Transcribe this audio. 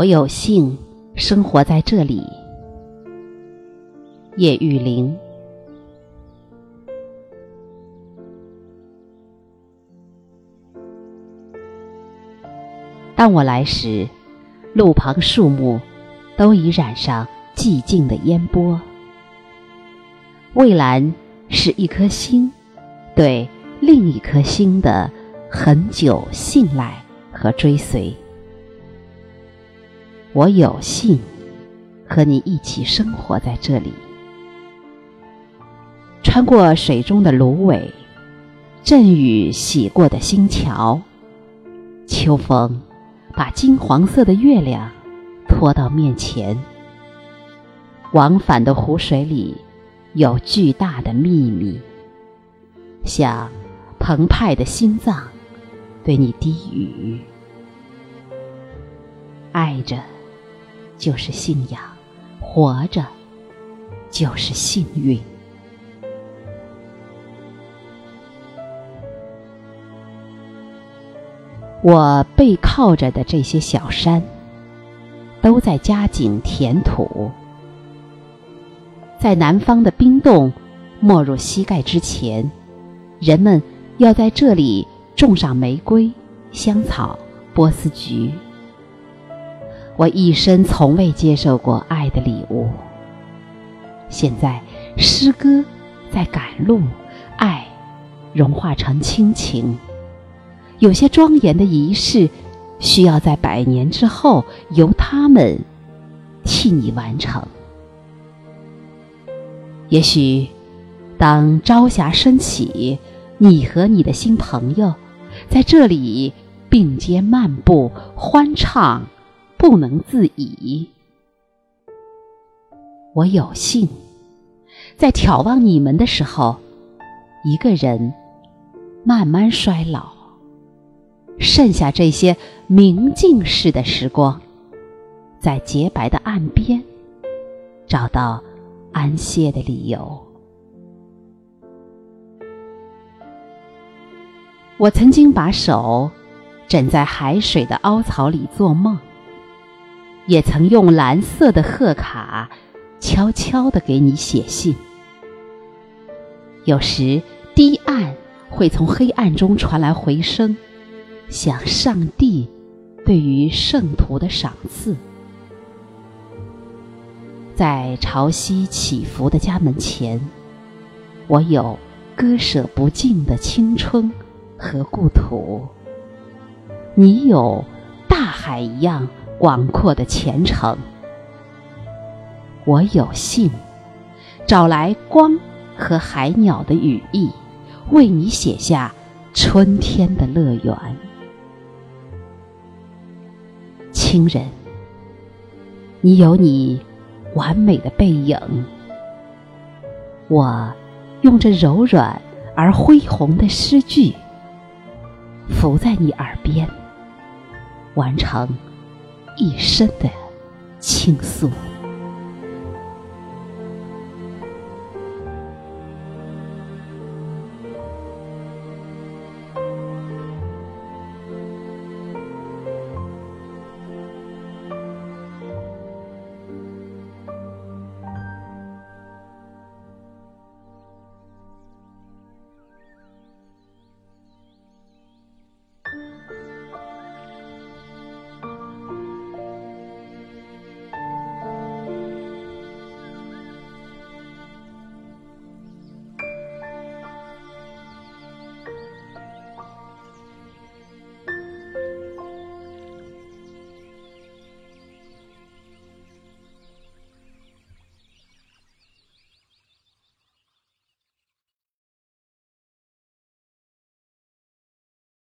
我有幸生活在这里。叶玉玲。当我来时，路旁树木都已染上寂静的烟波。蔚蓝是一颗星对另一颗星的很久信赖和追随。我有幸和你一起生活在这里，穿过水中的芦苇，阵雨洗过的星桥，秋风把金黄色的月亮拖到面前。往返的湖水里有巨大的秘密，像澎湃的心脏对你低语，爱着。就是信仰，活着就是幸运。我背靠着的这些小山，都在加紧填土。在南方的冰冻没入膝盖之前，人们要在这里种上玫瑰、香草、波斯菊。我一生从未接受过爱的礼物，现在诗歌在赶路，爱融化成亲情。有些庄严的仪式，需要在百年之后由他们替你完成。也许，当朝霞升起，你和你的新朋友在这里并肩漫步，欢唱。不能自已。我有幸在眺望你们的时候，一个人慢慢衰老，剩下这些明镜似的时光，在洁白的岸边找到安歇的理由。我曾经把手枕在海水的凹槽里做梦。也曾用蓝色的贺卡，悄悄地给你写信。有时堤岸会从黑暗中传来回声，像上帝对于圣徒的赏赐。在潮汐起伏的家门前，我有割舍不尽的青春和故土。你有大海一样。广阔的前程，我有幸找来光和海鸟的羽翼，为你写下春天的乐园。亲人，你有你完美的背影，我用着柔软而恢宏的诗句，伏在你耳边，完成。一生的倾诉。